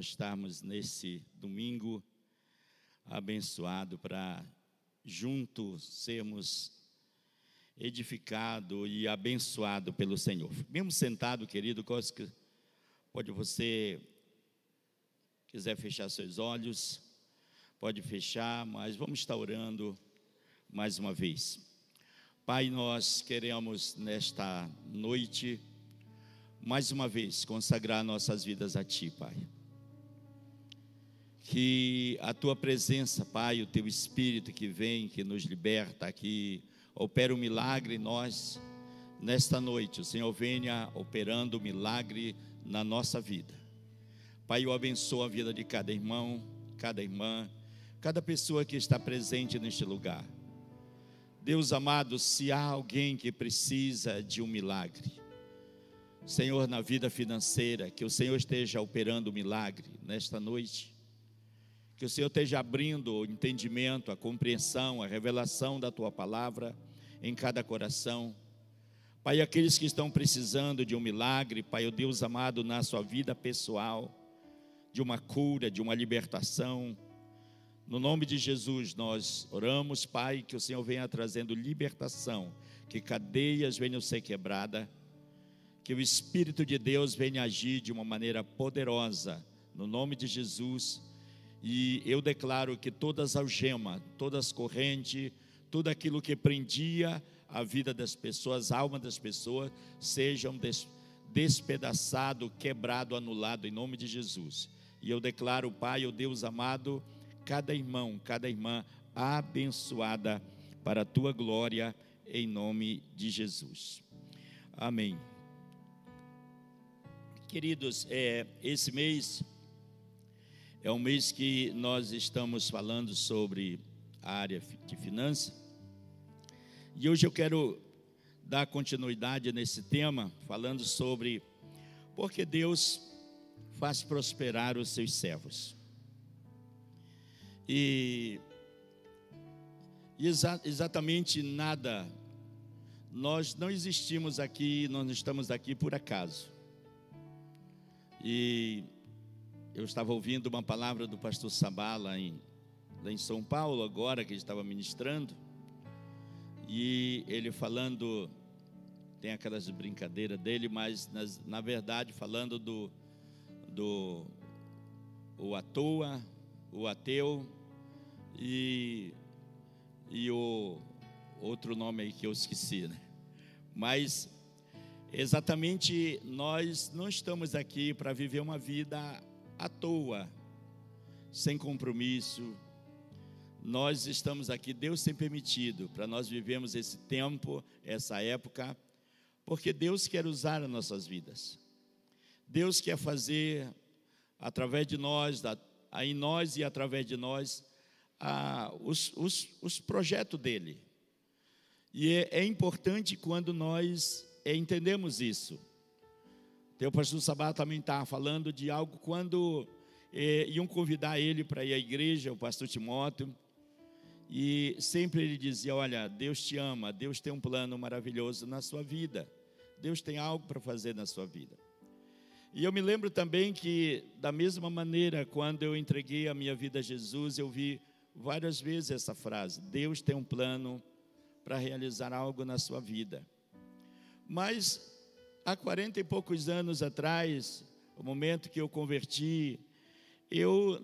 nós estarmos nesse domingo abençoado para juntos sermos edificados e abençoados pelo Senhor. Mesmo sentado, querido, pode você quiser fechar seus olhos, pode fechar, mas vamos estar orando mais uma vez. Pai, nós queremos nesta noite mais uma vez consagrar nossas vidas a Ti, Pai. Que a Tua presença, Pai, o Teu Espírito que vem, que nos liberta, que opera um milagre em nós, nesta noite, o Senhor venha operando o um milagre na nossa vida. Pai, eu abençoo a vida de cada irmão, cada irmã, cada pessoa que está presente neste lugar. Deus amado, se há alguém que precisa de um milagre, Senhor, na vida financeira, que o Senhor esteja operando o milagre nesta noite. Que o Senhor esteja abrindo o entendimento, a compreensão, a revelação da tua palavra em cada coração. Pai, aqueles que estão precisando de um milagre, Pai, o Deus amado, na sua vida pessoal, de uma cura, de uma libertação. No nome de Jesus, nós oramos, Pai, que o Senhor venha trazendo libertação, que cadeias venham ser quebradas que o Espírito de Deus venha agir de uma maneira poderosa, no nome de Jesus. E eu declaro que todas as algemas, todas as correntes, tudo aquilo que prendia a vida das pessoas, a alma das pessoas, sejam des, despedaçado, quebrado, anulado em nome de Jesus. E eu declaro, Pai, o Deus amado, cada irmão, cada irmã abençoada para a tua glória, em nome de Jesus. Amém. Queridos, é, esse mês é um mês que nós estamos falando sobre a área de finanças. E hoje eu quero dar continuidade nesse tema, falando sobre porque Deus faz prosperar os seus servos. E, exa exatamente nada, nós não existimos aqui, nós não estamos aqui por acaso. E eu estava ouvindo uma palavra do pastor Sabá lá em, lá em São Paulo, agora que ele estava ministrando, e ele falando, tem aquelas brincadeiras dele, mas nas, na verdade falando do, do o à toa, o ateu e, e o outro nome aí que eu esqueci, né? Mas Exatamente, nós não estamos aqui para viver uma vida à toa, sem compromisso. Nós estamos aqui, Deus tem permitido para nós vivemos esse tempo, essa época, porque Deus quer usar as nossas vidas. Deus quer fazer através de nós, em nós e através de nós, os, os, os projetos dele. E é, é importante quando nós é, entendemos isso. O pastor Sabá também está falando de algo quando é, iam convidar ele para ir à igreja, o pastor Timóteo, e sempre ele dizia: Olha, Deus te ama, Deus tem um plano maravilhoso na sua vida, Deus tem algo para fazer na sua vida. E eu me lembro também que, da mesma maneira, quando eu entreguei a minha vida a Jesus, eu vi várias vezes essa frase: Deus tem um plano para realizar algo na sua vida. Mas há quarenta e poucos anos atrás, o momento que eu converti, eu,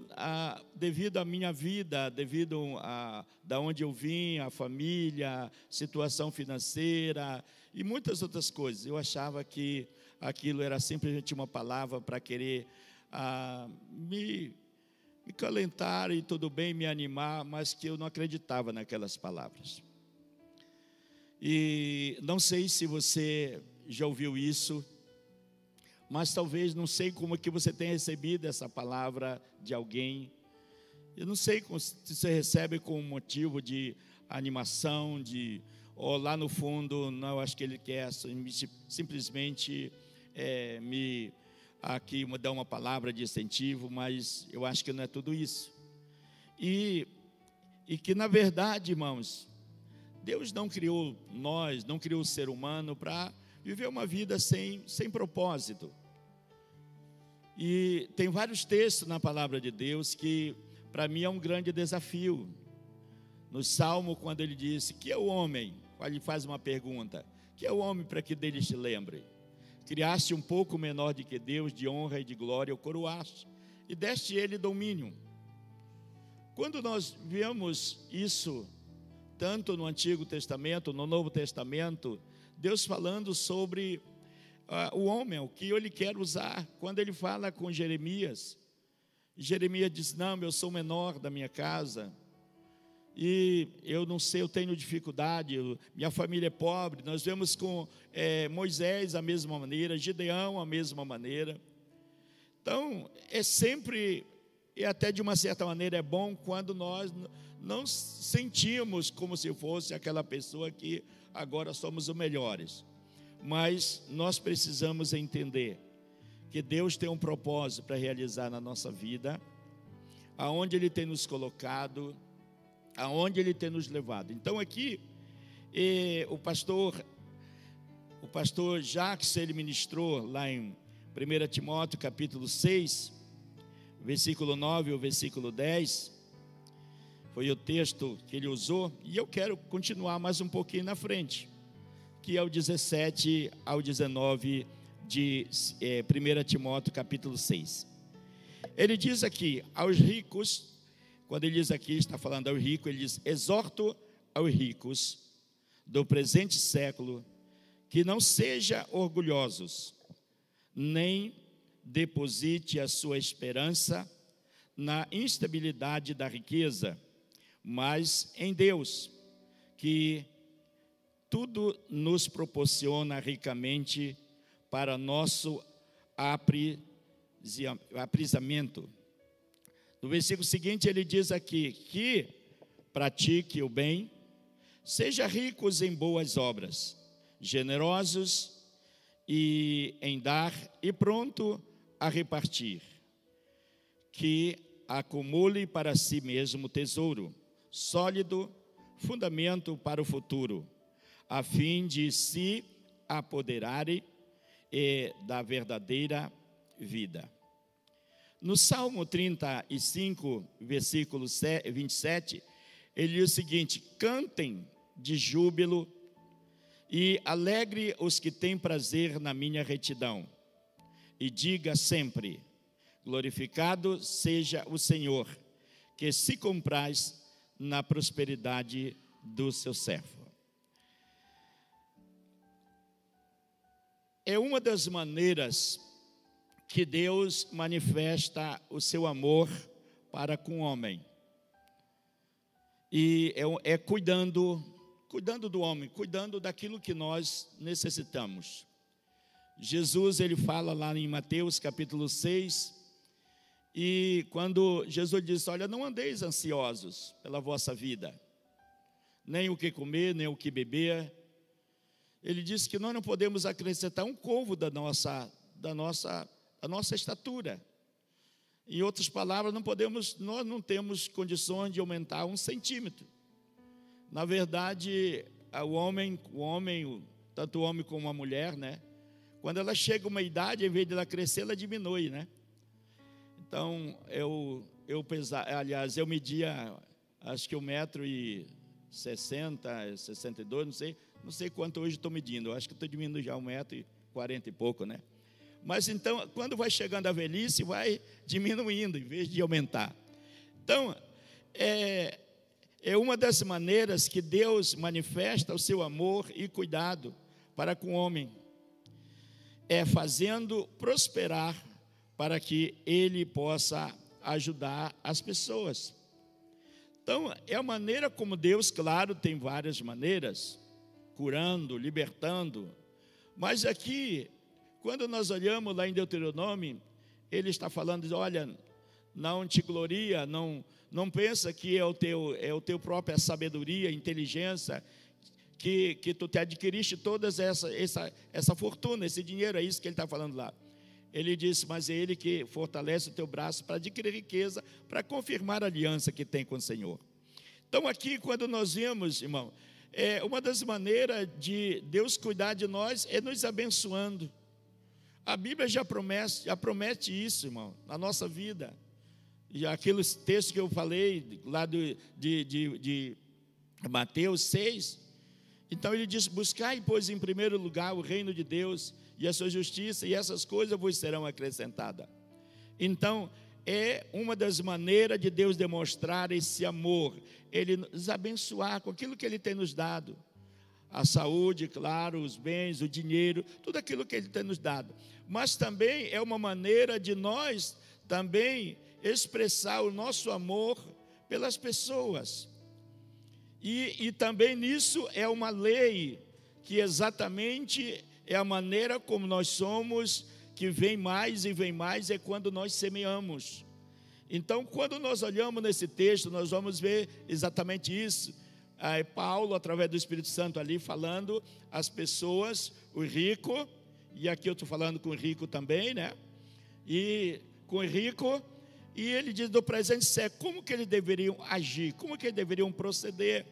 devido à minha vida, devido a da onde eu vim, a família, situação financeira e muitas outras coisas, eu achava que aquilo era simplesmente uma palavra para querer me, me calentar e tudo bem, me animar, mas que eu não acreditava naquelas palavras. E não sei se você já ouviu isso, mas talvez não sei como é que você tem recebido essa palavra de alguém. Eu não sei se você recebe com motivo de animação, de ou lá no fundo, não, acho que ele quer simplesmente é, me aqui dar uma palavra de incentivo, mas eu acho que não é tudo isso. E, e que na verdade, irmãos, Deus não criou nós, não criou o ser humano para viver uma vida sem, sem propósito. E tem vários textos na palavra de Deus que para mim é um grande desafio. No Salmo, quando ele disse: Que é o homem? Ele faz uma pergunta: Que é o homem para que dele se lembre? Criaste um pouco menor do que Deus, de honra e de glória, o coroaste, e deste ele domínio. Quando nós vemos isso, tanto no Antigo Testamento, no Novo Testamento, Deus falando sobre uh, o homem, o que ele quer usar. Quando ele fala com Jeremias, Jeremias diz: Não, eu sou o menor da minha casa, e eu não sei, eu tenho dificuldade, eu, minha família é pobre. Nós vemos com é, Moisés a mesma maneira, Gideão a mesma maneira. Então, é sempre, e até de uma certa maneira é bom quando nós não sentimos como se fosse aquela pessoa que agora somos os melhores. Mas nós precisamos entender que Deus tem um propósito para realizar na nossa vida, aonde Ele tem nos colocado, aonde Ele tem nos levado. Então aqui o pastor o pastor Jacques ele ministrou lá em 1 Timóteo capítulo 6, versículo 9 ou versículo 10. Foi o texto que ele usou e eu quero continuar mais um pouquinho na frente, que é o 17 ao 19 de é, 1 Timóteo capítulo 6. Ele diz aqui aos ricos quando ele diz aqui, está falando ao rico, ele diz: exorto aos ricos do presente século que não sejam orgulhosos, nem deposite a sua esperança na instabilidade da riqueza, mas em Deus, que tudo nos proporciona ricamente para nosso aprisamento. No versículo seguinte, ele diz aqui: que pratique o bem, seja ricos em boas obras, generosos e em dar e pronto a repartir, que acumule para si mesmo tesouro sólido, fundamento para o futuro, a fim de se apoderarem da verdadeira vida. No Salmo 35, versículo 27, ele diz o seguinte: Cantem de júbilo e alegre os que têm prazer na minha retidão. E diga sempre: Glorificado seja o Senhor, que se compraz na prosperidade do seu servo. É uma das maneiras que Deus manifesta o seu amor para com o homem. E é, é, cuidando, cuidando do homem, cuidando daquilo que nós necessitamos. Jesus, ele fala lá em Mateus capítulo 6, e quando Jesus diz: Olha, não andeis ansiosos pela vossa vida, nem o que comer, nem o que beber. Ele disse que nós não podemos acrescentar um covo da nossa, da nossa a nossa estatura. Em outras palavras, não podemos, nós não temos condições de aumentar um centímetro. Na verdade, o homem, o homem, tanto o homem como a mulher, né? Quando ela chega a uma idade, em vez de ela crescer, ela diminui, né? Então, eu, eu pesar, aliás, eu media, acho que um metro e sessenta, sessenta e dois, não sei, não sei quanto hoje estou medindo. Acho que estou diminuindo já um metro e quarenta e pouco, né? Mas então, quando vai chegando a velhice, vai diminuindo em vez de aumentar. Então, é, é uma das maneiras que Deus manifesta o seu amor e cuidado para com o homem. É fazendo prosperar para que ele possa ajudar as pessoas. Então, é a maneira como Deus, claro, tem várias maneiras, curando, libertando, mas aqui quando nós olhamos lá em Deuteronômio, ele está falando, olha, não te gloria, não, não pensa que é o teu, é o teu própria sabedoria, inteligência, que, que tu te adquiriste toda essa, essa, essa fortuna, esse dinheiro, é isso que ele está falando lá. Ele disse, mas é Ele que fortalece o teu braço para adquirir riqueza, para confirmar a aliança que tem com o Senhor. Então, aqui, quando nós vemos, irmão, é, uma das maneiras de Deus cuidar de nós é nos abençoando A Bíblia já promete, já promete isso, irmão, na nossa vida. E aqueles textos que eu falei, lá do, de, de, de Mateus 6. Então ele diz: Buscai, pois, em primeiro lugar o reino de Deus e a sua justiça, e essas coisas vos serão acrescentadas. Então, é uma das maneiras de Deus demonstrar esse amor, Ele nos abençoar com aquilo que Ele tem nos dado. A saúde, claro, os bens, o dinheiro, tudo aquilo que Ele tem nos dado. Mas também é uma maneira de nós também expressar o nosso amor pelas pessoas. E, e também nisso é uma lei que exatamente é a maneira como nós somos que vem mais e vem mais é quando nós semeamos. Então, quando nós olhamos nesse texto, nós vamos ver exatamente isso. Aí, Paulo, através do Espírito Santo, ali falando as pessoas, o rico, e aqui eu estou falando com o rico também, né? E com o rico, e ele diz do presente século, como que eles deveriam agir, como que eles deveriam proceder.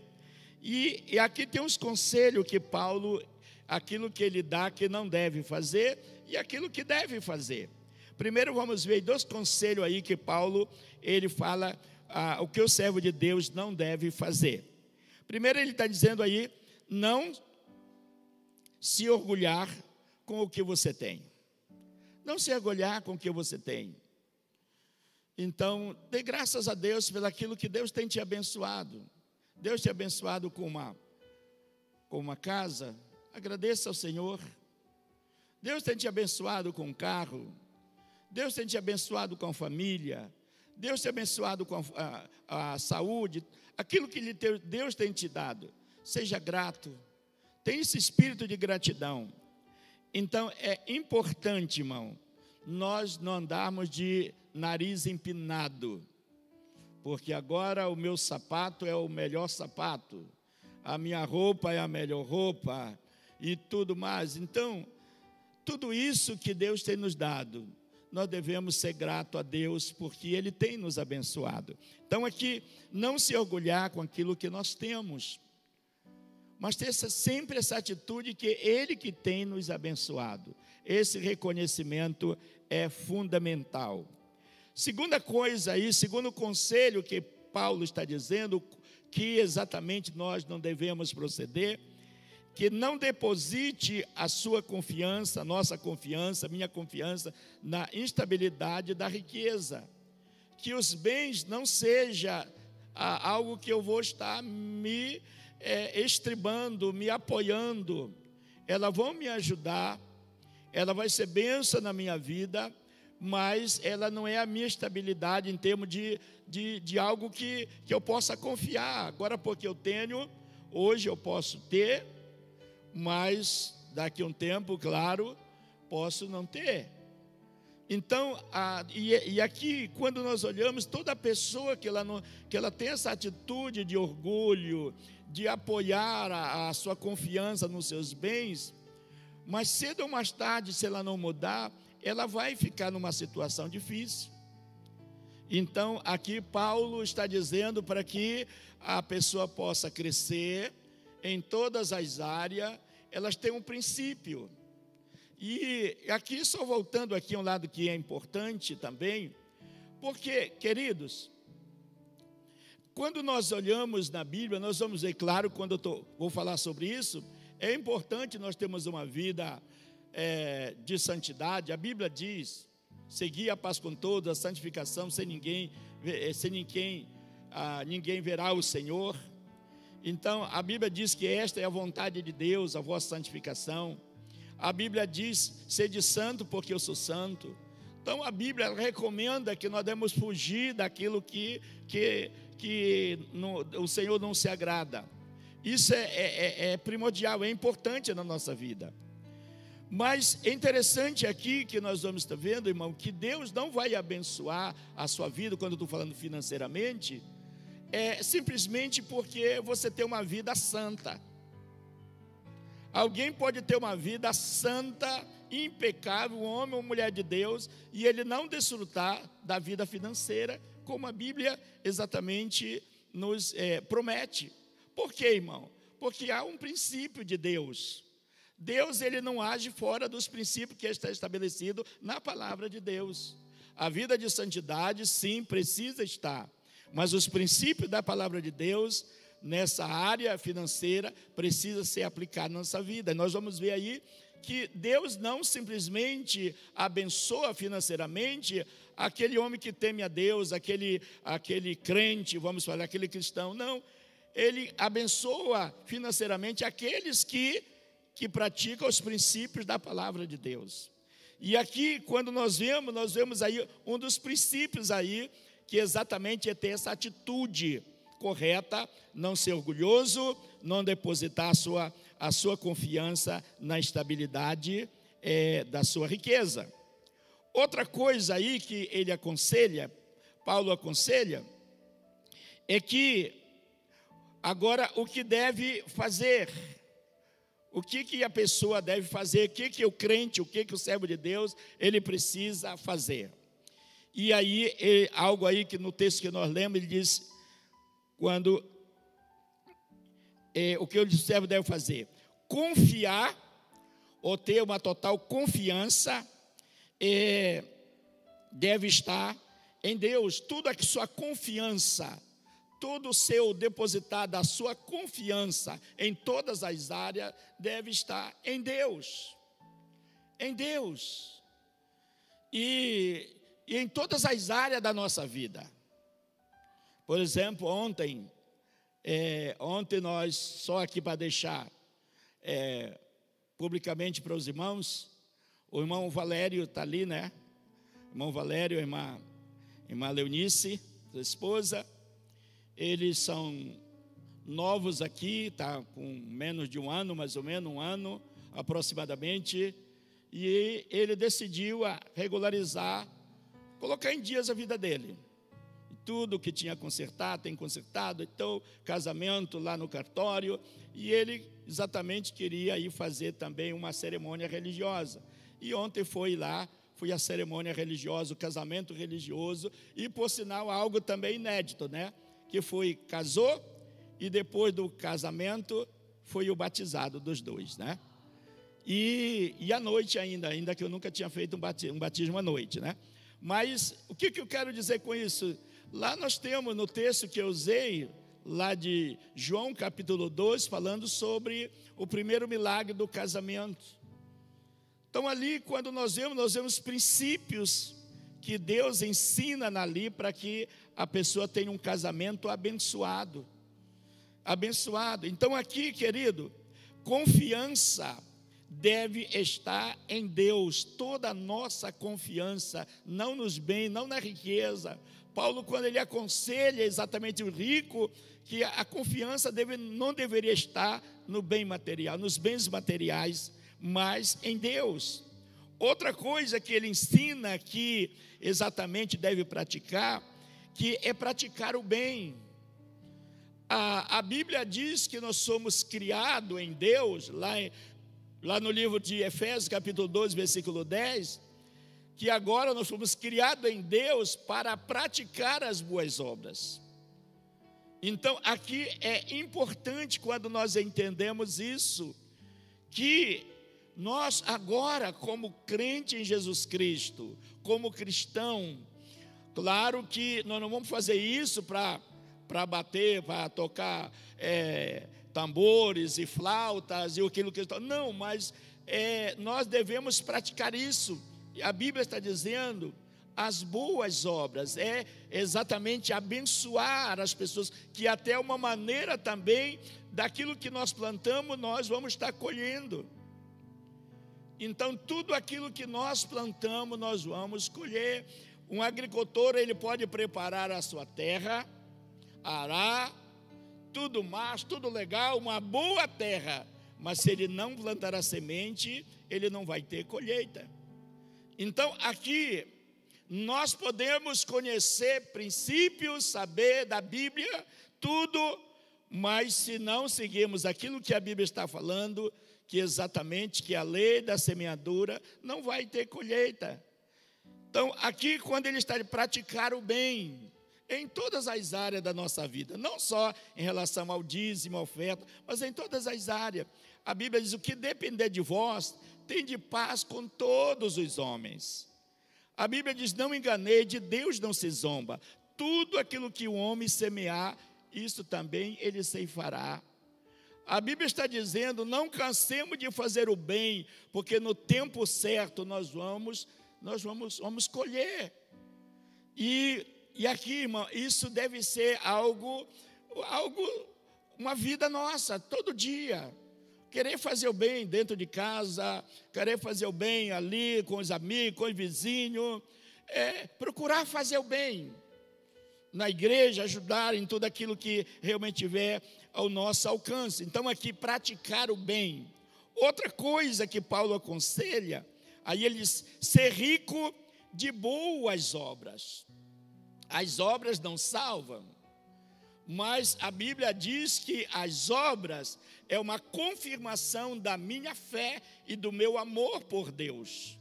E, e aqui tem uns conselhos que Paulo, aquilo que ele dá que não deve fazer, e aquilo que deve fazer. Primeiro vamos ver dois conselhos aí que Paulo ele fala ah, o que o servo de Deus não deve fazer. Primeiro ele está dizendo aí não se orgulhar com o que você tem. Não se orgulhar com o que você tem. Então, dê graças a Deus pelo aquilo que Deus tem te abençoado. Deus te abençoado com uma, com uma casa. Agradeça ao Senhor. Deus tem te abençoado com um carro. Deus tem te abençoado com a família. Deus te abençoado com a, a, a saúde. Aquilo que Deus tem te dado. Seja grato. Tenha esse espírito de gratidão. Então é importante, irmão, nós não andarmos de nariz empinado. Porque agora o meu sapato é o melhor sapato. A minha roupa é a melhor roupa e tudo mais. Então, tudo isso que Deus tem nos dado, nós devemos ser grato a Deus porque Ele tem nos abençoado. Então, aqui, não se orgulhar com aquilo que nós temos, mas ter sempre essa atitude que Ele que tem nos abençoado. Esse reconhecimento é fundamental. Segunda coisa aí, segundo conselho que Paulo está dizendo, que exatamente nós não devemos proceder, que não deposite a sua confiança, a nossa confiança, minha confiança na instabilidade da riqueza. Que os bens não seja ah, algo que eu vou estar me é, estribando, me apoiando. Elas vão me ajudar, ela vai ser benção na minha vida, mas ela não é a minha estabilidade em termos de, de, de algo que, que eu possa confiar. Agora, porque eu tenho, hoje eu posso ter, mas daqui a um tempo, claro, posso não ter. Então, a, e, e, aqui, quando nós olhamos, toda pessoa que ela, não, que ela tem essa atitude de orgulho, de apoiar a, a sua confiança nos seus bens, mas cedo ou mais tarde, se ela não mudar, ela vai ficar numa situação difícil. Então, aqui Paulo está dizendo para que a pessoa possa crescer em todas as áreas elas têm um princípio. E aqui, só voltando aqui um lado que é importante também, porque, queridos, quando nós olhamos na Bíblia, nós vamos ver, claro, quando eu tô, vou falar sobre isso, é importante nós termos uma vida é, de santidade. A Bíblia diz: seguir a paz com todos, a santificação, sem ninguém, é, sem ninguém, ah, ninguém verá o Senhor. Então, a Bíblia diz que esta é a vontade de Deus, a vossa santificação. A Bíblia diz: sede santo, porque eu sou santo. Então, a Bíblia recomenda que nós devemos fugir daquilo que, que, que no, o Senhor não se agrada. Isso é, é, é, é primordial, é importante na nossa vida. Mas é interessante aqui que nós vamos estar vendo, irmão, que Deus não vai abençoar a sua vida, quando eu estou falando financeiramente, é simplesmente porque você tem uma vida santa. Alguém pode ter uma vida santa, impecável, homem ou mulher de Deus, e ele não desfrutar da vida financeira, como a Bíblia exatamente nos é, promete. Por quê, irmão? Porque há um princípio de Deus. Deus ele não age fora dos princípios que está estabelecido na palavra de Deus. A vida de santidade, sim, precisa estar, mas os princípios da palavra de Deus nessa área financeira precisa ser aplicado na nossa vida. Nós vamos ver aí que Deus não simplesmente abençoa financeiramente aquele homem que teme a Deus, aquele, aquele crente, vamos falar, aquele cristão. Não, ele abençoa financeiramente aqueles que, que praticam os princípios da palavra de Deus. E aqui, quando nós vemos, nós vemos aí um dos princípios aí, que exatamente é ter essa atitude correta, não ser orgulhoso, não depositar a sua, a sua confiança na estabilidade é, da sua riqueza. Outra coisa aí que ele aconselha, Paulo aconselha, é que agora o que deve fazer, o que, que a pessoa deve fazer, o que, que o crente, o que, que o servo de Deus, ele precisa fazer. E aí, algo aí que no texto que nós lemos, ele diz, quando é, o que o servo deve fazer? Confiar, ou ter uma total confiança, é, deve estar em Deus. Tudo a sua confiança todo o seu depositado, a sua confiança em todas as áreas deve estar em Deus. Em Deus. E, e em todas as áreas da nossa vida. Por exemplo, ontem, é, ontem nós, só aqui para deixar é, publicamente para os irmãos, o irmão Valério está ali, né? irmão Valério, irmã, irmã Leonice, sua esposa, eles são novos aqui, tá com menos de um ano, mais ou menos um ano aproximadamente, e ele decidiu regularizar, colocar em dias a vida dele. Tudo que tinha consertado, tem consertado, então casamento lá no cartório, e ele exatamente queria ir fazer também uma cerimônia religiosa. E ontem foi lá, foi a cerimônia religiosa, o casamento religioso, e por sinal algo também inédito, né? que foi casou e depois do casamento foi o batizado dos dois, né? E, e à noite ainda, ainda que eu nunca tinha feito um batismo, um batismo à noite, né? Mas o que, que eu quero dizer com isso? Lá nós temos no texto que eu usei, lá de João capítulo 2, falando sobre o primeiro milagre do casamento. Então ali, quando nós vemos, nós vemos princípios que Deus ensina ali para que a pessoa tenha um casamento abençoado. Abençoado. Então, aqui, querido, confiança deve estar em Deus, toda a nossa confiança, não nos bens, não na riqueza. Paulo, quando ele aconselha exatamente o rico, que a confiança deve, não deveria estar no bem material, nos bens materiais, mas em Deus. Outra coisa que ele ensina que exatamente deve praticar que é praticar o bem. A, a Bíblia diz que nós somos criados em Deus, lá, em, lá no livro de Efésios, capítulo 12, versículo 10, que agora nós fomos criados em Deus para praticar as boas obras. Então, aqui é importante quando nós entendemos isso, que nós agora, como crente em Jesus Cristo, como cristão, Claro que nós não vamos fazer isso para bater, para tocar é, tambores e flautas e aquilo que não, mas é, nós devemos praticar isso. A Bíblia está dizendo as boas obras é exatamente abençoar as pessoas, que até uma maneira também daquilo que nós plantamos nós vamos estar colhendo. Então tudo aquilo que nós plantamos nós vamos colher. Um agricultor ele pode preparar a sua terra, arar, tudo mais, tudo legal, uma boa terra, mas se ele não plantar a semente, ele não vai ter colheita. Então, aqui nós podemos conhecer princípios, saber da Bíblia, tudo, mas se não seguirmos aquilo que a Bíblia está falando, que exatamente que a lei da semeadura não vai ter colheita. Então, aqui, quando ele está de praticar o bem, em todas as áreas da nossa vida, não só em relação ao dízimo, oferta, mas em todas as áreas. a Bíblia diz: o que depender de vós, tem de paz com todos os homens. A Bíblia diz: não enganei, de Deus não se zomba. Tudo aquilo que o homem semear, isso também ele ceifará. A Bíblia está dizendo: não cansemos de fazer o bem, porque no tempo certo nós vamos, nós vamos, vamos colher. E, e aqui, irmão, isso deve ser algo, algo, uma vida nossa, todo dia. Querer fazer o bem dentro de casa, querer fazer o bem ali com os amigos, com os vizinhos, é, procurar fazer o bem na igreja, ajudar em tudo aquilo que realmente tiver ao nosso alcance. Então, aqui, praticar o bem. Outra coisa que Paulo aconselha, aí ele diz: ser rico de boas obras. As obras não salvam, mas a Bíblia diz que as obras é uma confirmação da minha fé e do meu amor por Deus.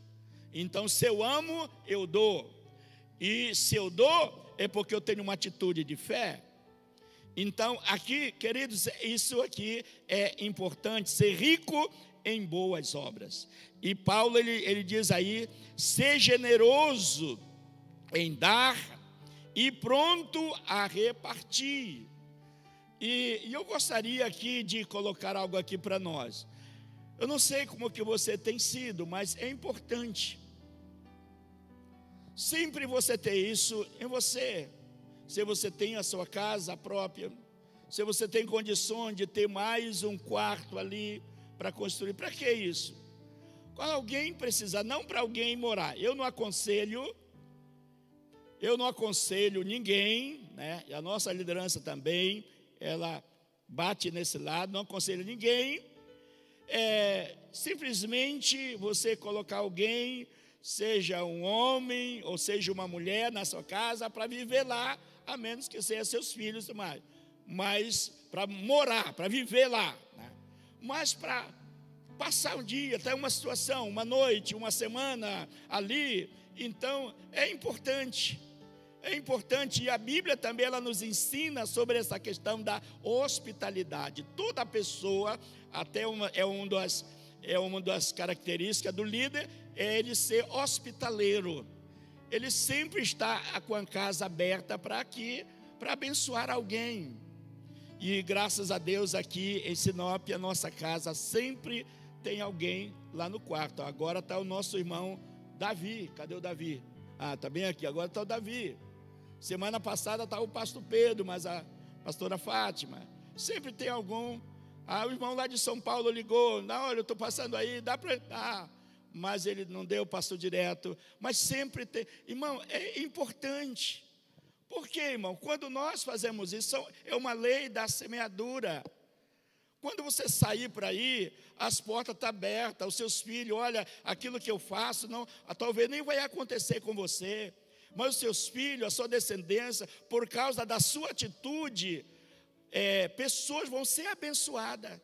Então, se eu amo, eu dou. E se eu dou, é porque eu tenho uma atitude de fé. Então, aqui, queridos, isso aqui é importante, ser rico em boas obras. E Paulo, ele, ele diz aí, ser generoso em dar e pronto a repartir. E, e eu gostaria aqui de colocar algo aqui para nós. Eu não sei como que você tem sido, mas é importante. Sempre você ter isso em você se você tem a sua casa própria, se você tem condições de ter mais um quarto ali para construir, para que isso? Quando alguém precisar, não para alguém morar, eu não aconselho, eu não aconselho ninguém, né? E a nossa liderança também, ela bate nesse lado, não aconselho ninguém, é, simplesmente você colocar alguém, seja um homem ou seja uma mulher na sua casa, para viver lá a menos que seja seus filhos, mas, mas para morar, para viver lá, né? mas para passar um dia, até uma situação, uma noite, uma semana ali, então é importante. É importante e a Bíblia também ela nos ensina sobre essa questão da hospitalidade. Toda pessoa, até uma, é, um das, é uma das características do líder, é ele ser hospitaleiro ele sempre está com a casa aberta para aqui, para abençoar alguém. E graças a Deus aqui em Sinop, a nossa casa sempre tem alguém lá no quarto. Agora está o nosso irmão Davi. Cadê o Davi? Ah, está bem aqui. Agora está o Davi. Semana passada estava o pastor Pedro, mas a pastora Fátima. Sempre tem algum. Ah, o irmão lá de São Paulo ligou. Na hora eu estou passando aí, dá para. Ah, mas ele não deu, passou direto. Mas sempre tem. Irmão, é importante. Por quê, irmão? Quando nós fazemos isso, é uma lei da semeadura. Quando você sair para aí, as portas estão tá abertas, os seus filhos, olha, aquilo que eu faço, não, talvez nem vai acontecer com você, mas os seus filhos, a sua descendência, por causa da sua atitude, é, pessoas vão ser abençoadas,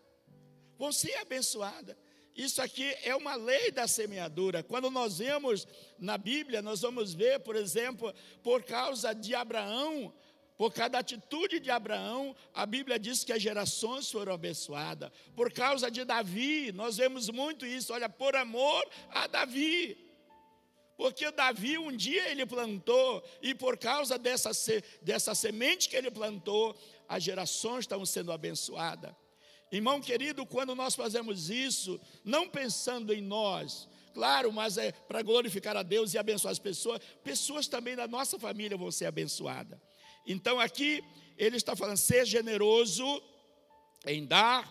vão ser abençoadas. Isso aqui é uma lei da semeadura. Quando nós vemos na Bíblia, nós vamos ver, por exemplo, por causa de Abraão, por causa da atitude de Abraão, a Bíblia diz que as gerações foram abençoadas. Por causa de Davi, nós vemos muito isso. Olha, por amor a Davi. Porque Davi um dia ele plantou, e por causa dessa, dessa semente que ele plantou, as gerações estão sendo abençoadas. Irmão querido, quando nós fazemos isso, não pensando em nós, claro, mas é para glorificar a Deus e abençoar as pessoas, pessoas também da nossa família vão ser abençoadas. Então aqui ele está falando, ser generoso em dar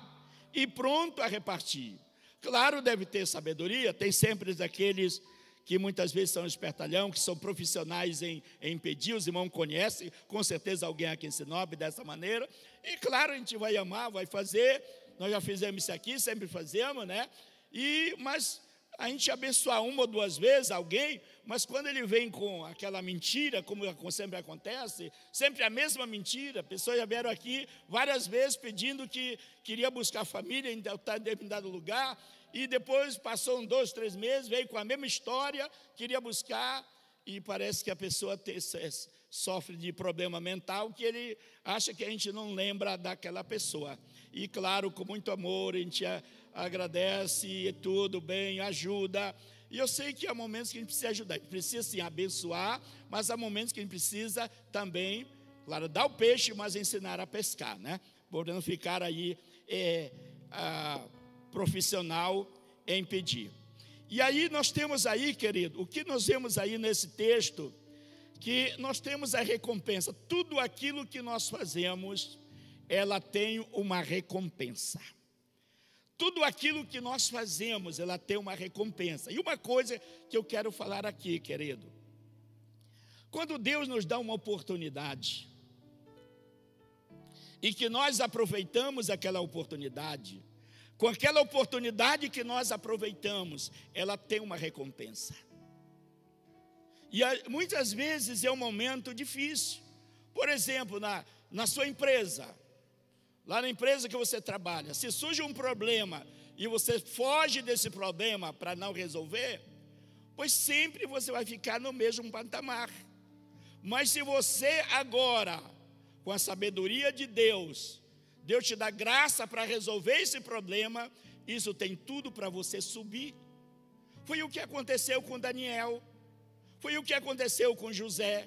e pronto a repartir. Claro, deve ter sabedoria, tem sempre aqueles que muitas vezes são espertalhão, que são profissionais em, em pedir, os irmãos conhecem, com certeza alguém aqui em Sinop dessa maneira, e claro, a gente vai amar, vai fazer, nós já fizemos isso aqui, sempre fazemos, né? E, mas a gente abençoar uma ou duas vezes alguém, mas quando ele vem com aquela mentira, como sempre acontece, sempre a mesma mentira, pessoas já vieram aqui várias vezes pedindo que queria buscar família em determinado lugar, e depois passou um, dois, três meses, veio com a mesma história, queria buscar, e parece que a pessoa sofre de problema mental que ele acha que a gente não lembra daquela pessoa. E claro, com muito amor, a gente agradece e tudo bem, ajuda. E eu sei que há momentos que a gente precisa ajudar, a gente precisa sim abençoar, mas há momentos que a gente precisa também, claro, dar o peixe, mas ensinar a pescar, né? Por não ficar aí é, a, profissional em pedir. E aí nós temos aí, querido, o que nós vemos aí nesse texto, que nós temos a recompensa. Tudo aquilo que nós fazemos, ela tem uma recompensa. Tudo aquilo que nós fazemos, ela tem uma recompensa. E uma coisa que eu quero falar aqui, querido. Quando Deus nos dá uma oportunidade, e que nós aproveitamos aquela oportunidade, com aquela oportunidade que nós aproveitamos, ela tem uma recompensa. E muitas vezes é um momento difícil. Por exemplo, na, na sua empresa, lá na empresa que você trabalha, se surge um problema e você foge desse problema para não resolver, pois sempre você vai ficar no mesmo patamar. Mas se você agora, com a sabedoria de Deus, Deus te dá graça para resolver esse problema, isso tem tudo para você subir. Foi o que aconteceu com Daniel, foi o que aconteceu com José,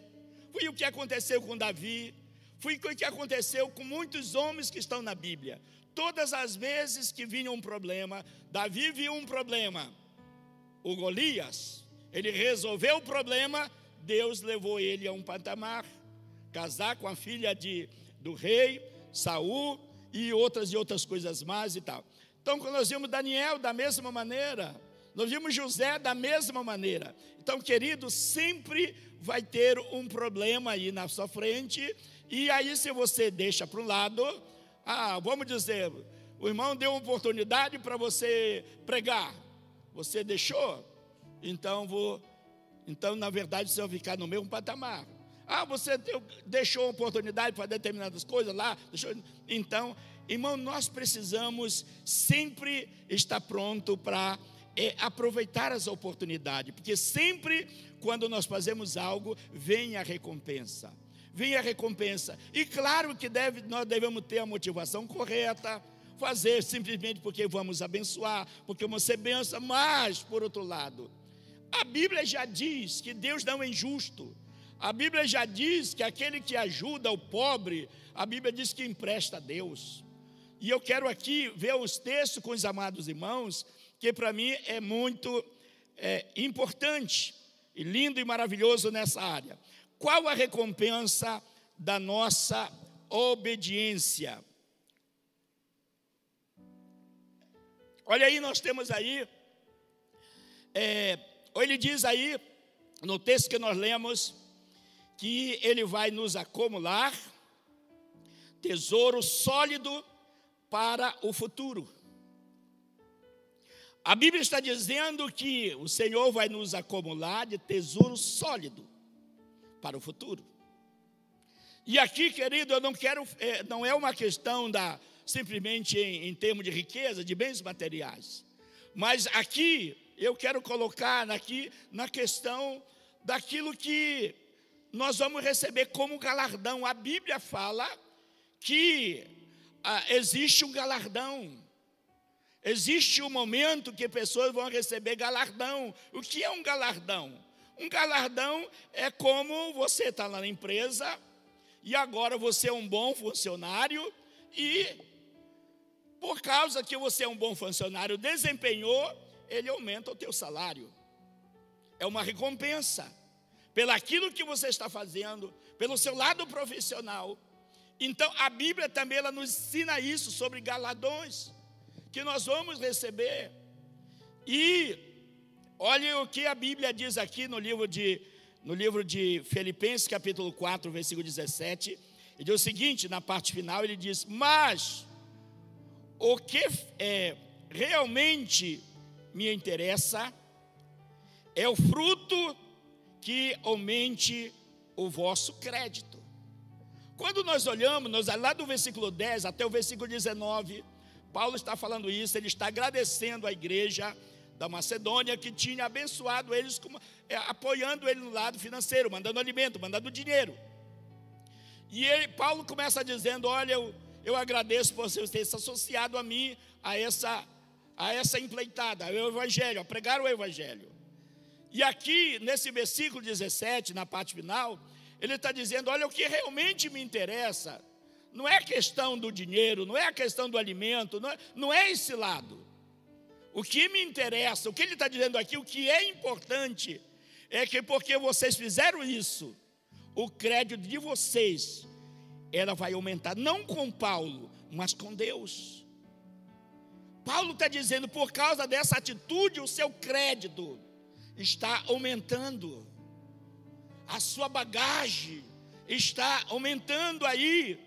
foi o que aconteceu com Davi, foi o que aconteceu com muitos homens que estão na Bíblia. Todas as vezes que vinha um problema, Davi viu um problema, o Golias, ele resolveu o problema, Deus levou ele a um patamar, casar com a filha de, do rei, Saul, e outras e outras coisas mais e tal. Então, quando nós vimos Daniel da mesma maneira, nós vimos José da mesma maneira. Então, querido, sempre vai ter um problema aí na sua frente e aí, se você deixa para um lado, ah, vamos dizer, o irmão deu oportunidade para você pregar, você deixou, então vou, então na verdade você vai ficar no mesmo patamar. Ah, você deixou oportunidade para determinadas coisas lá, deixou, então, irmão, nós precisamos sempre estar pronto para é, aproveitar as oportunidades, porque sempre quando nós fazemos algo, vem a recompensa vem a recompensa. E claro que deve, nós devemos ter a motivação correta, fazer simplesmente porque vamos abençoar, porque ser benção, mas, por outro lado, a Bíblia já diz que Deus não é injusto. A Bíblia já diz que aquele que ajuda o pobre, a Bíblia diz que empresta a Deus. E eu quero aqui ver os textos com os amados irmãos, que para mim é muito é, importante, e lindo e maravilhoso nessa área. Qual a recompensa da nossa obediência? Olha aí, nós temos aí, é, ele diz aí, no texto que nós lemos, que ele vai nos acumular tesouro sólido para o futuro. A Bíblia está dizendo que o Senhor vai nos acumular de tesouro sólido para o futuro. E aqui, querido, eu não quero, é, não é uma questão da simplesmente em, em termos de riqueza, de bens materiais, mas aqui eu quero colocar aqui na questão daquilo que nós vamos receber como galardão. A Bíblia fala que ah, existe um galardão. Existe um momento que pessoas vão receber galardão. O que é um galardão? Um galardão é como você está lá na empresa e agora você é um bom funcionário e por causa que você é um bom funcionário, desempenhou, ele aumenta o teu salário. É uma recompensa pelaquilo que você está fazendo, pelo seu lado profissional. Então, a Bíblia também ela nos ensina isso sobre galadões que nós vamos receber. E Olha o que a Bíblia diz aqui no livro de, no livro de Filipenses, capítulo 4, versículo 17. Ele diz o seguinte, na parte final, ele diz: Mas o que é, realmente me interessa é o fruto que aumente o vosso crédito. Quando nós olhamos, nós, lá do versículo 10 até o versículo 19, Paulo está falando isso, ele está agradecendo a igreja da Macedônia que tinha abençoado eles, como, é, apoiando ele no lado financeiro, mandando alimento, mandando dinheiro. E ele, Paulo começa dizendo: Olha, eu, eu agradeço por vocês terem se associado a mim, a essa, a essa empleitada, ao Evangelho, a pregar o Evangelho. E aqui, nesse versículo 17, na parte final, ele está dizendo: olha, o que realmente me interessa não é a questão do dinheiro, não é a questão do alimento, não é, não é esse lado. O que me interessa, o que ele está dizendo aqui, o que é importante, é que porque vocês fizeram isso, o crédito de vocês, ela vai aumentar, não com Paulo, mas com Deus. Paulo está dizendo, por causa dessa atitude, o seu crédito está aumentando, a sua bagagem está aumentando aí.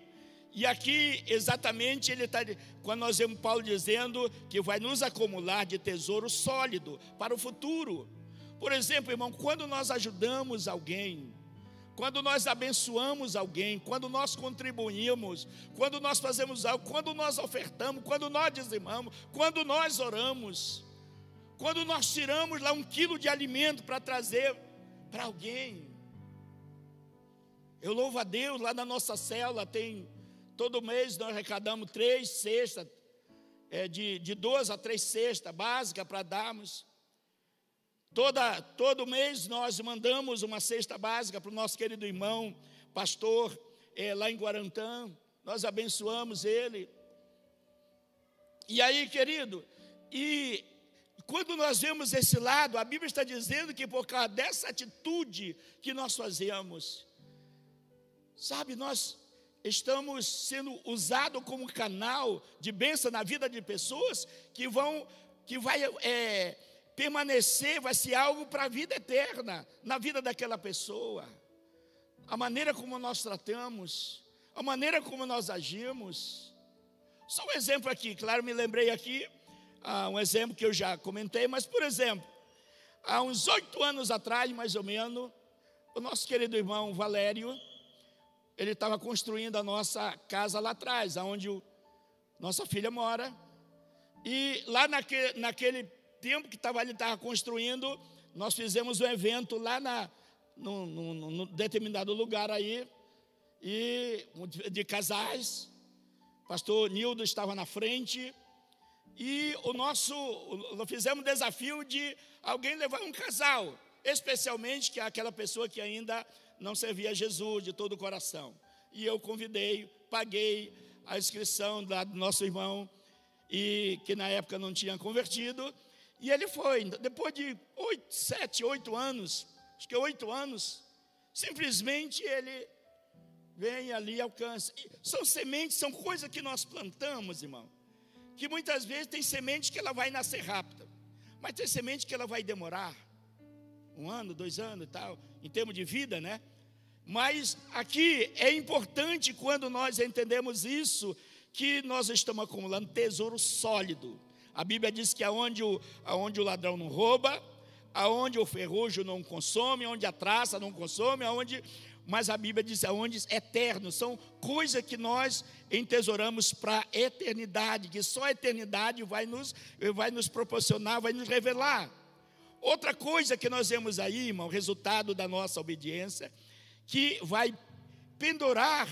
E aqui, exatamente, ele está, quando nós vemos Paulo dizendo que vai nos acumular de tesouro sólido para o futuro. Por exemplo, irmão, quando nós ajudamos alguém, quando nós abençoamos alguém, quando nós contribuímos, quando nós fazemos algo, quando nós ofertamos, quando nós dizimamos, quando nós oramos, quando nós tiramos lá um quilo de alimento para trazer para alguém. Eu louvo a Deus, lá na nossa célula tem Todo mês nós arrecadamos três cestas, é, de, de duas a três cestas básicas para darmos. Toda, todo mês nós mandamos uma cesta básica para o nosso querido irmão, pastor, é, lá em Guarantã. Nós abençoamos ele. E aí, querido, e quando nós vemos esse lado, a Bíblia está dizendo que por causa dessa atitude que nós fazemos, sabe, nós estamos sendo usados como canal de bênção na vida de pessoas que vão, que vai é, permanecer, vai ser algo para a vida eterna, na vida daquela pessoa. A maneira como nós tratamos, a maneira como nós agimos. Só um exemplo aqui, claro, me lembrei aqui, ah, um exemplo que eu já comentei, mas por exemplo, há uns oito anos atrás, mais ou menos, o nosso querido irmão Valério, ele estava construindo a nossa casa lá atrás, onde o, nossa filha mora. E lá naquele, naquele tempo que estava ali, estava construindo, nós fizemos um evento lá na, no determinado lugar aí, e de casais. Pastor Nildo estava na frente. E o nosso, nós fizemos um desafio de alguém levar um casal, especialmente que é aquela pessoa que ainda não servia a Jesus de todo o coração. E eu convidei, paguei a inscrição do nosso irmão, e que na época não tinha convertido, e ele foi. Depois de oito, sete, oito anos, acho que oito anos, simplesmente ele vem ali e alcança. E são sementes, são coisas que nós plantamos, irmão. Que muitas vezes tem semente que ela vai nascer rápida, mas tem semente que ela vai demorar um ano, dois anos e tal, em termos de vida, né? Mas aqui é importante quando nós entendemos isso, que nós estamos acumulando tesouro sólido. A Bíblia diz que aonde o, aonde o ladrão não rouba, aonde o ferrugem não consome, onde a traça não consome, aonde mas a Bíblia diz aonde é eterno, são coisas que nós entesouramos para a eternidade, que só a eternidade vai nos, vai nos proporcionar, vai nos revelar. Outra coisa que nós vemos aí, irmão, resultado da nossa obediência, que vai pendurar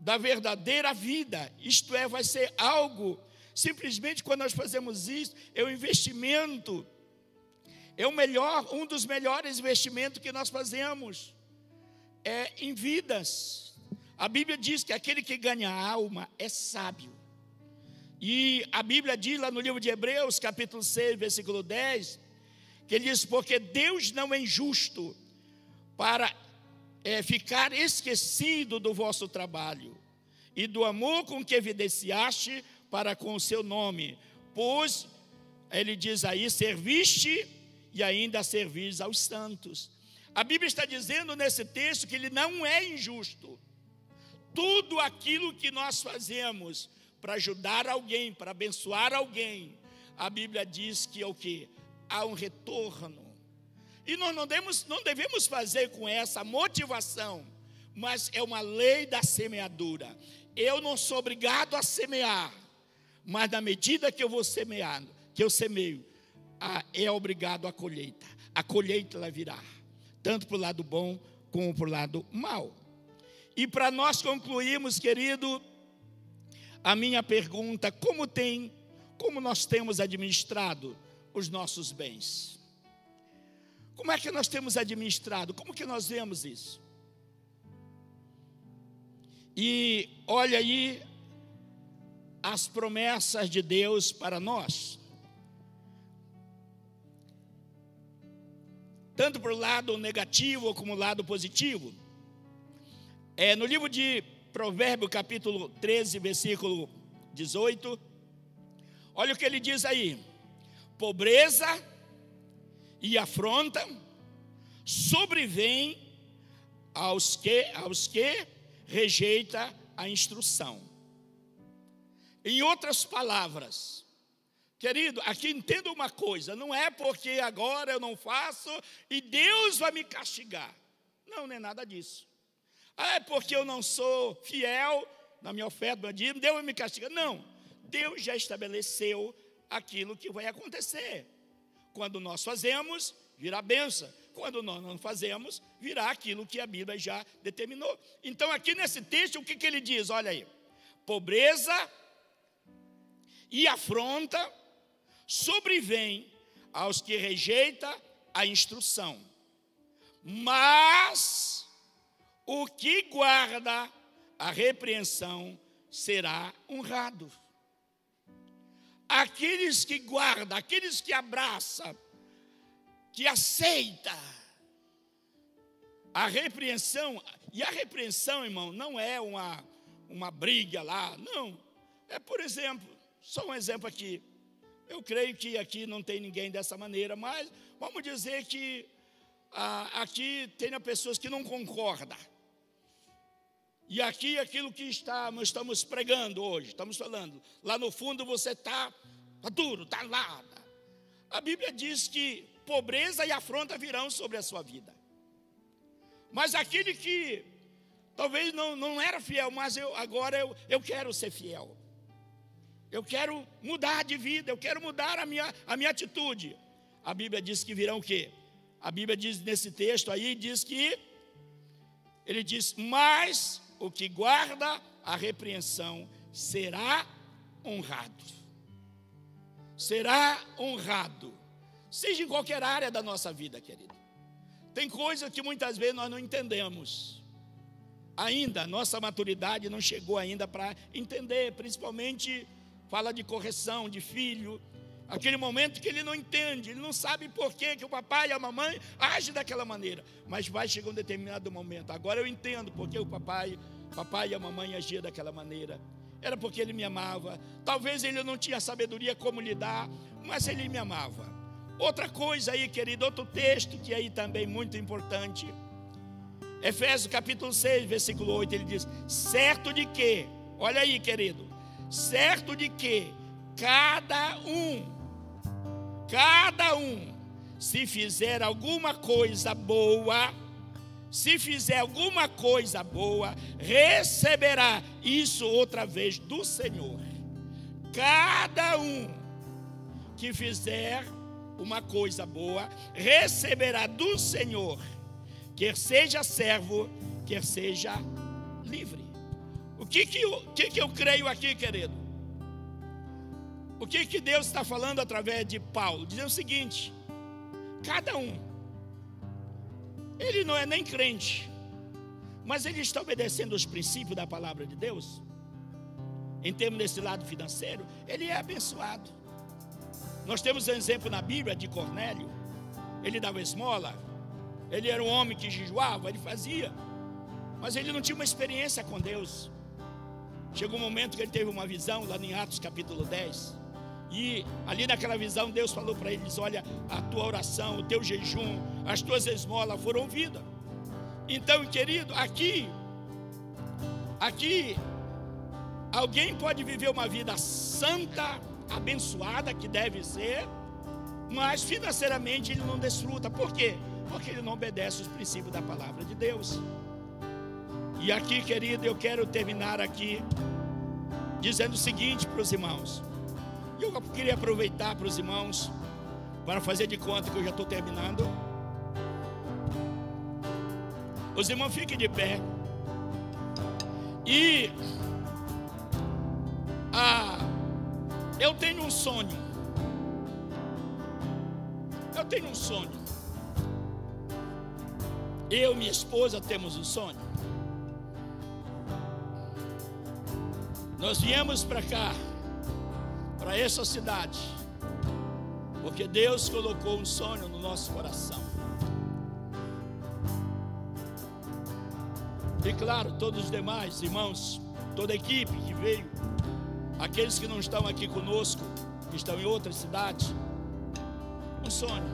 da verdadeira vida, isto é, vai ser algo, simplesmente quando nós fazemos isso, é um investimento, é o melhor, um dos melhores investimentos que nós fazemos, é em vidas. A Bíblia diz que aquele que ganha alma é sábio. E a Bíblia diz lá no livro de Hebreus, capítulo 6, versículo 10, que ele diz: Porque Deus não é injusto para é, ficar esquecido do vosso trabalho e do amor com que evidenciaste para com o seu nome, pois ele diz aí: serviste e ainda servis aos santos. A Bíblia está dizendo nesse texto que ele não é injusto. Tudo aquilo que nós fazemos para ajudar alguém, para abençoar alguém, a Bíblia diz que é o que? Há um retorno. E nós não devemos, não devemos fazer com essa motivação, mas é uma lei da semeadura. Eu não sou obrigado a semear, mas na medida que eu vou semeando, que eu semeio, é obrigado a colheita. A colheita ela virá, tanto para o lado bom como para o lado mal. E para nós concluirmos, querido, a minha pergunta: como tem como nós temos administrado os nossos bens? Como é que nós temos administrado? Como que nós vemos isso? E olha aí as promessas de Deus para nós. Tanto para o lado negativo como o lado positivo. É, no livro de Provérbio, capítulo 13, versículo 18, olha o que ele diz aí: pobreza e afronta sobrevém aos que, aos que rejeita a instrução. Em outras palavras, querido, aqui entenda uma coisa: não é porque agora eu não faço e Deus vai me castigar. Não, não é nada disso. Ah, é porque eu não sou fiel na minha oferta, Deus vai me castigar. Não, Deus já estabeleceu aquilo que vai acontecer. Quando nós fazemos, virá benção. Quando nós não fazemos, virá aquilo que a Bíblia já determinou. Então, aqui nesse texto, o que, que ele diz? Olha aí: pobreza e afronta sobrevém aos que rejeita a instrução. Mas o que guarda a repreensão será honrado. Aqueles que guardam, aqueles que abraçam, que aceita a repreensão, e a repreensão, irmão, não é uma, uma briga lá, não. É, por exemplo, só um exemplo aqui. Eu creio que aqui não tem ninguém dessa maneira, mas vamos dizer que ah, aqui tem pessoas que não concordam. E aqui aquilo que está, nós estamos pregando hoje, estamos falando, lá no fundo você está tá duro, está lá. A Bíblia diz que pobreza e afronta virão sobre a sua vida. Mas aquele que talvez não, não era fiel, mas eu, agora eu, eu quero ser fiel. Eu quero mudar de vida, eu quero mudar a minha, a minha atitude. A Bíblia diz que virão o quê? A Bíblia diz nesse texto aí, diz que ele diz, mas o que guarda a repreensão será honrado. Será honrado seja em qualquer área da nossa vida, querido. Tem coisas que muitas vezes nós não entendemos. Ainda, nossa maturidade não chegou ainda para entender, principalmente fala de correção de filho, aquele momento que ele não entende, ele não sabe por que, que o papai e a mamãe agem daquela maneira, mas vai chegar um determinado momento. Agora eu entendo porque o papai, papai e a mamãe agiam daquela maneira. Era porque ele me amava. Talvez ele não tinha sabedoria como lidar, mas ele me amava. Outra coisa aí, querido, outro texto que aí também muito importante. Efésios capítulo 6, versículo 8, ele diz: Certo de que, olha aí, querido, certo de que cada um, cada um, se fizer alguma coisa boa, se fizer alguma coisa boa, receberá isso outra vez do Senhor. Cada um que fizer uma coisa boa, receberá do Senhor, quer seja servo, quer seja livre. O que que eu, que que eu creio aqui, querido? O que que Deus está falando através de Paulo? Dizendo o seguinte: cada um, ele não é nem crente, mas ele está obedecendo os princípios da palavra de Deus, em termos desse lado financeiro, ele é abençoado. Nós temos um exemplo na Bíblia de Cornélio. Ele dava esmola. Ele era um homem que jejuava, ele fazia. Mas ele não tinha uma experiência com Deus. Chegou um momento que ele teve uma visão lá em Atos capítulo 10. E ali naquela visão Deus falou para eles: Olha, a tua oração, o teu jejum, as tuas esmolas foram ouvidas. Então, querido, aqui, aqui, alguém pode viver uma vida santa, abençoada que deve ser, mas financeiramente ele não desfruta. Por quê? Porque ele não obedece os princípios da palavra de Deus. E aqui, querido, eu quero terminar aqui dizendo o seguinte para os irmãos. Eu queria aproveitar para os irmãos para fazer de conta que eu já estou terminando. Os irmãos fiquem de pé. E a eu tenho um sonho. Eu tenho um sonho. Eu e minha esposa temos um sonho. Nós viemos para cá, para essa cidade, porque Deus colocou um sonho no nosso coração. E claro, todos os demais irmãos, toda a equipe que veio, aqueles que não estão aqui conosco, que estão em outra cidade, um sonho.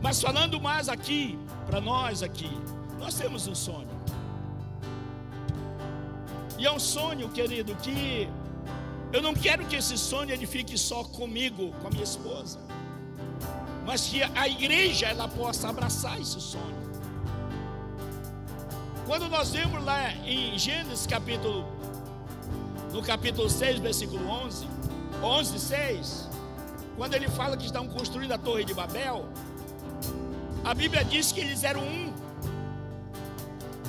Mas falando mais aqui, para nós aqui, nós temos um sonho. E é um sonho, querido, que eu não quero que esse sonho ele fique só comigo, com a minha esposa, mas que a igreja ela possa abraçar esse sonho. Quando nós vemos lá em Gênesis capítulo no capítulo 6, versículo 11, 11, 6, quando ele fala que estão construindo a torre de Babel, a Bíblia diz que eles eram um.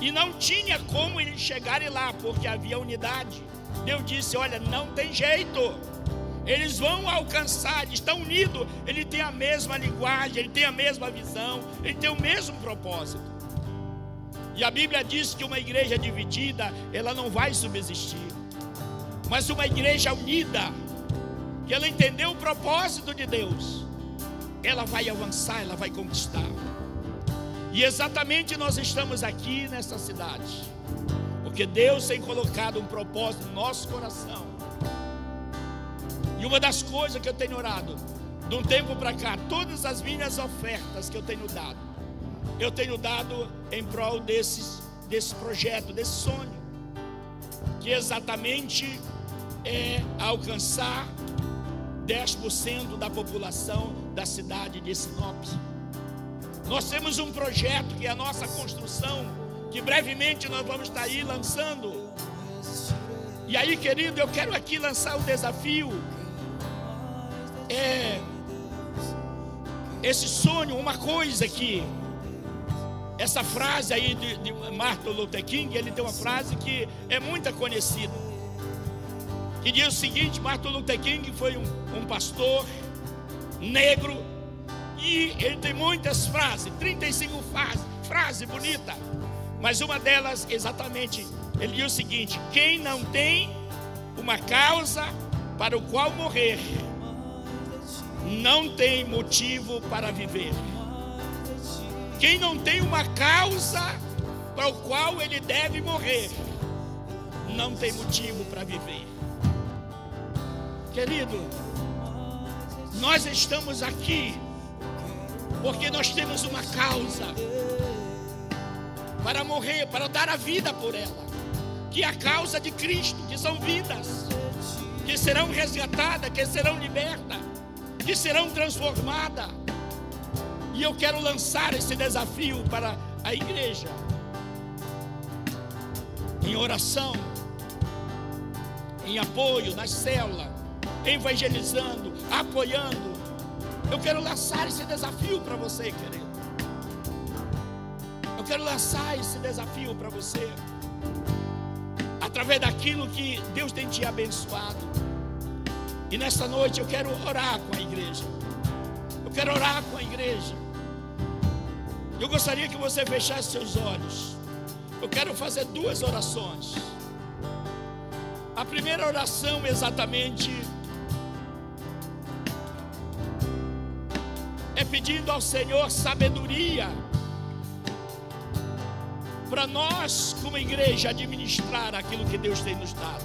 E não tinha como eles chegarem lá, porque havia unidade. Deus disse: Olha, não tem jeito. Eles vão alcançar, eles estão unidos. Ele tem a mesma linguagem, ele tem a mesma visão, ele tem o mesmo propósito. E a Bíblia diz que uma igreja dividida, ela não vai subsistir. Mas uma igreja unida, que ela entendeu o propósito de Deus, ela vai avançar, ela vai conquistar. E exatamente nós estamos aqui nessa cidade, porque Deus tem colocado um propósito no nosso coração. E uma das coisas que eu tenho orado, de um tempo para cá, todas as minhas ofertas que eu tenho dado, eu tenho dado em prol desses, desse projeto, desse sonho, que exatamente é alcançar 10% da população da cidade de Sinop. Nós temos um projeto que é a nossa construção, que brevemente nós vamos estar aí lançando. E aí, querido, eu quero aqui lançar o desafio. É esse sonho, uma coisa que essa frase aí de, de Martin Luther King, ele tem uma frase que é muito conhecida. Que diz o seguinte: Martin Luther King foi um, um pastor negro e ele tem muitas frases, 35 frases, frase bonita. Mas uma delas, exatamente, ele diz o seguinte: quem não tem uma causa para o qual morrer, não tem motivo para viver. Quem não tem uma causa para o qual ele deve morrer, não tem motivo para viver. Querido, nós estamos aqui porque nós temos uma causa para morrer, para dar a vida por ela, que é a causa de Cristo, que são vidas, que serão resgatadas, que serão libertas, que serão transformadas. E eu quero lançar esse desafio para a igreja, em oração, em apoio, nas células, evangelizando, apoiando, eu quero lançar esse desafio para você, querido. Quero lançar esse desafio para você. Através daquilo que Deus tem te abençoado. E nesta noite eu quero orar com a igreja. Eu quero orar com a igreja. Eu gostaria que você fechasse seus olhos. Eu quero fazer duas orações. A primeira oração exatamente é pedindo ao Senhor sabedoria para nós, como igreja, administrar aquilo que Deus tem nos dado,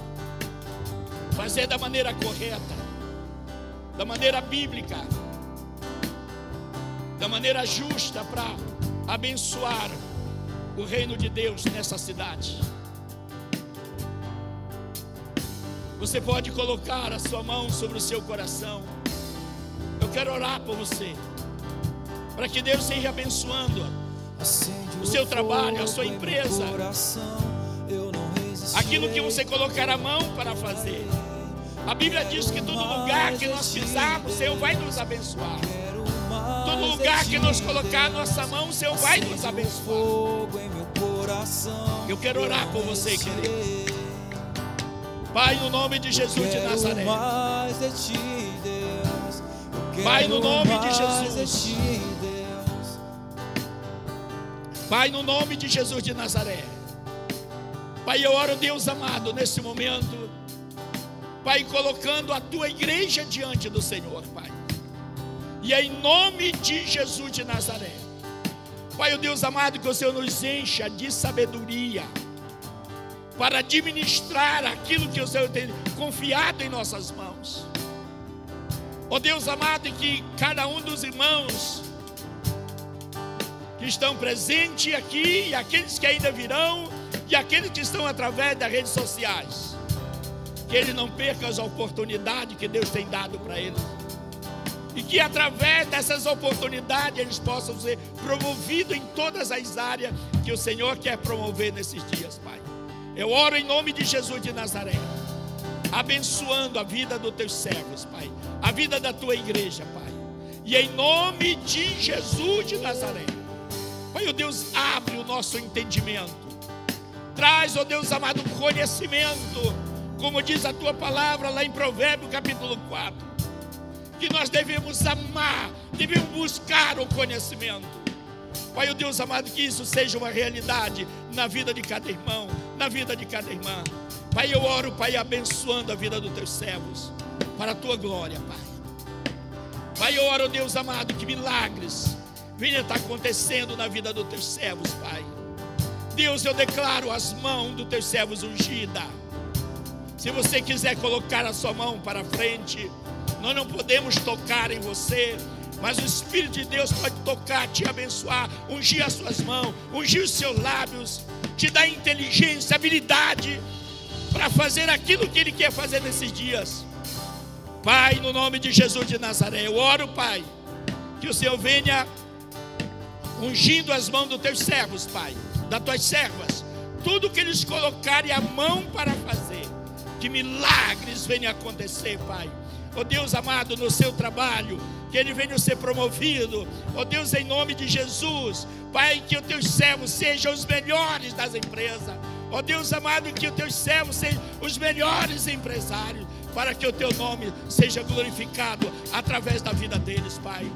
fazer da maneira correta, da maneira bíblica, da maneira justa para abençoar o reino de Deus nessa cidade. Você pode colocar a sua mão sobre o seu coração. Eu quero orar por você para que Deus seja abençoando o seu trabalho, a sua empresa, aquilo que você colocar a mão para fazer. A Bíblia diz que todo lugar que nós pisarmos, o Senhor vai nos abençoar. Todo lugar que nós colocar a nossa mão, o Senhor vai nos abençoar. Eu quero orar por você, querido. Pai, no nome de Jesus de Nazaré. Pai, no nome de Jesus. Pai, no nome de Jesus de Nazaré. Pai, eu oro, Deus amado, nesse momento. Pai, colocando a tua igreja diante do Senhor, Pai. E é em nome de Jesus de Nazaré. Pai, o Deus amado, que o Senhor nos encha de sabedoria para administrar aquilo que o Senhor tem confiado em nossas mãos. Ó Deus amado, que cada um dos irmãos que estão presentes aqui, e aqueles que ainda virão, e aqueles que estão através das redes sociais, que eles não percam as oportunidades que Deus tem dado para eles. E que através dessas oportunidades eles possam ser promovidos em todas as áreas que o Senhor quer promover nesses dias, Pai. Eu oro em nome de Jesus de Nazaré, abençoando a vida dos teus servos, Pai, a vida da tua igreja, Pai. E em nome de Jesus de Nazaré, Pai, ó Deus, abre o nosso entendimento. Traz, ó Deus amado, conhecimento, como diz a tua palavra lá em Provérbios capítulo 4 que nós devemos amar, devemos buscar o conhecimento. Pai, o Deus amado, que isso seja uma realidade na vida de cada irmão, na vida de cada irmã. Pai, eu oro, Pai, abençoando a vida dos teus servos, para a tua glória, Pai. Pai, eu oro, Deus amado, que milagres venham estar acontecendo na vida dos teus servos, Pai. Deus, eu declaro as mãos dos teus servos ungidas. Se você quiser colocar a sua mão para frente, nós não podemos tocar em você, mas o Espírito de Deus pode tocar, te abençoar, ungir as suas mãos, ungir os seus lábios, te dar inteligência, habilidade para fazer aquilo que Ele quer fazer nesses dias. Pai, no nome de Jesus de Nazaré, eu oro, Pai, que o Senhor venha ungindo as mãos dos teus servos, Pai, das tuas servas, tudo que eles colocarem a mão para fazer, que milagres venham acontecer, Pai. Ó Deus amado, no seu trabalho, que ele venha ser promovido, ó Deus, em nome de Jesus, Pai, que os teus servos sejam os melhores das empresas, ó Deus amado, que os teus servos sejam os melhores empresários, para que o teu nome seja glorificado através da vida deles, Pai.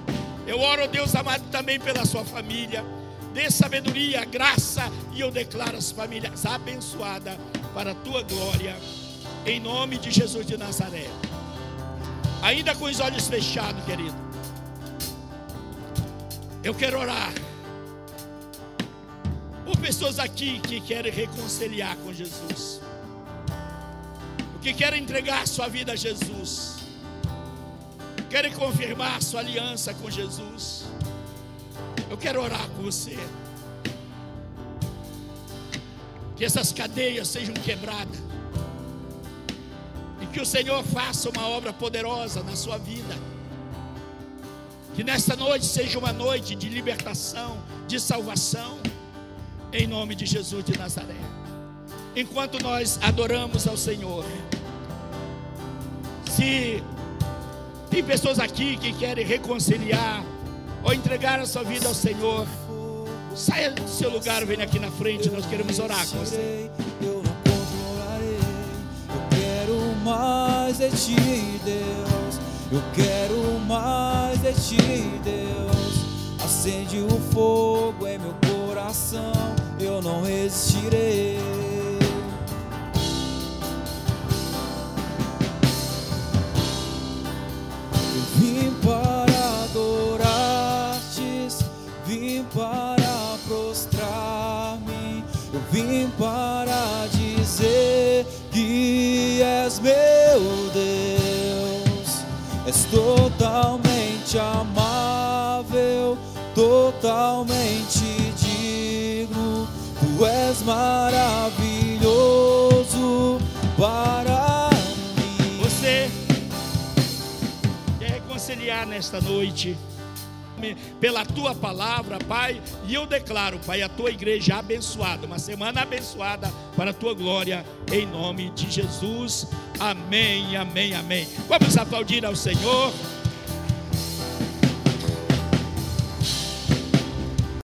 Eu oro, ó Deus amado, também pela sua família, dê sabedoria, graça, e eu declaro as famílias abençoadas para a tua glória, em nome de Jesus de Nazaré. Ainda com os olhos fechados, querido. Eu quero orar por pessoas aqui que querem reconciliar com Jesus, que querem entregar sua vida a Jesus, querem confirmar sua aliança com Jesus. Eu quero orar com você. Que essas cadeias sejam quebradas que o Senhor faça uma obra poderosa na sua vida. Que nesta noite seja uma noite de libertação, de salvação, em nome de Jesus de Nazaré. Enquanto nós adoramos ao Senhor, se tem pessoas aqui que querem reconciliar ou entregar a sua vida ao Senhor, saia do seu lugar, venha aqui na frente, nós queremos orar com você. mais de ti, Deus. Eu quero mais de ti, Deus. Acende o fogo em meu coração, eu não resistirei. Vim para dizer que és meu Deus, és totalmente amável, totalmente digno, tu és maravilhoso para mim. Você quer reconciliar nesta noite? Pela tua palavra, Pai, e eu declaro, Pai, a tua igreja abençoada, uma semana abençoada para a tua glória, em nome de Jesus. Amém, amém, amém. Vamos aplaudir ao Senhor.